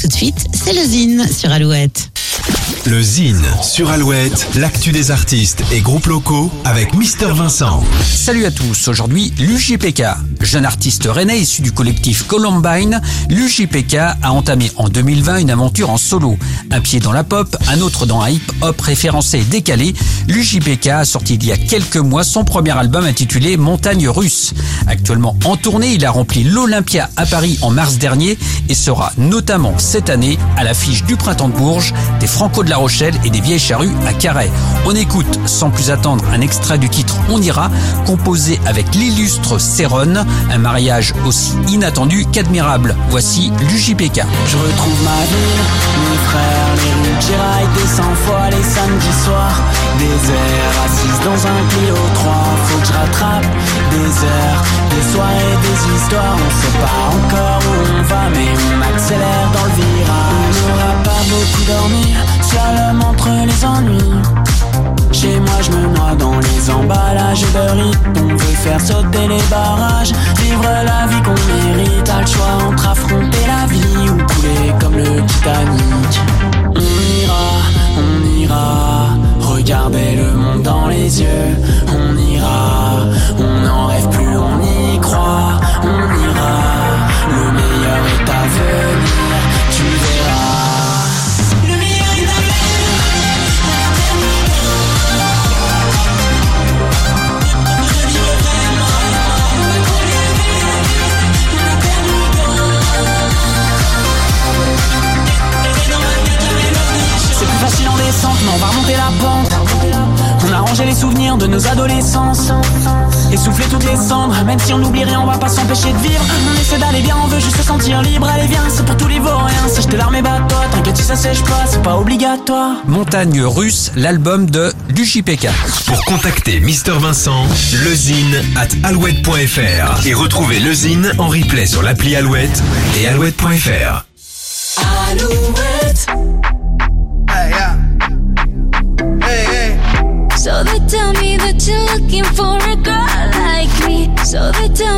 Tout de suite, c'est le sur Alouette. Le Zine sur Alouette, l'actu des artistes et groupes locaux avec Mister Vincent. Salut à tous, aujourd'hui l'UJPK. Jeune artiste rennais issu du collectif Columbine, l'UJPK a entamé en 2020 une aventure en solo. Un pied dans la pop, un autre dans un hip-hop référencé et décalé, l'UJPK a sorti il y a quelques mois son premier album intitulé Montagne russe. Actuellement en tournée, il a rempli l'Olympia à Paris en mars dernier et sera notamment cette année à l'affiche du Printemps de Bourges, des Franco de la Rochelle et des Vieilles Charrues à Carhaix. On écoute sans plus attendre un extrait du titre On ira, composé avec l'illustre Céron, un mariage aussi inattendu qu'admirable. Voici l'UJPK. Je retrouve ma ville, mes frères, les que j'ai raillé cent fois les samedis soirs. Des heures assises dans un Clio 3, faut que je rattrape des heures, des soirées, des histoires. On sait pas encore où on va, mais on accélère pas beaucoup dormi, slalom entre les ennuis. Chez moi je me noie dans les emballages de rythme On veut faire sauter les barrages Vivre la vie qu'on mérite A le choix entre affronter Rangé les souvenirs de nos adolescences. Essouffler toutes les cendres, même si on n'oublie rien, on va pas s'empêcher de vivre. On essaie d'aller bien, on veut juste se sentir libre. Allez, viens, c'est pour tous les vauriens. Sèche tes larmes et bat-toi, t'inquiète si ça sèche pas, c'est pas obligatoire. Montagne russe, l'album de l'UJPK. Pour contacter Mister Vincent, lezine at alouette.fr et retrouver le Zine en replay sur l'appli Alouette et alouette.fr. Alouette. Looking for a girl like me. So they tell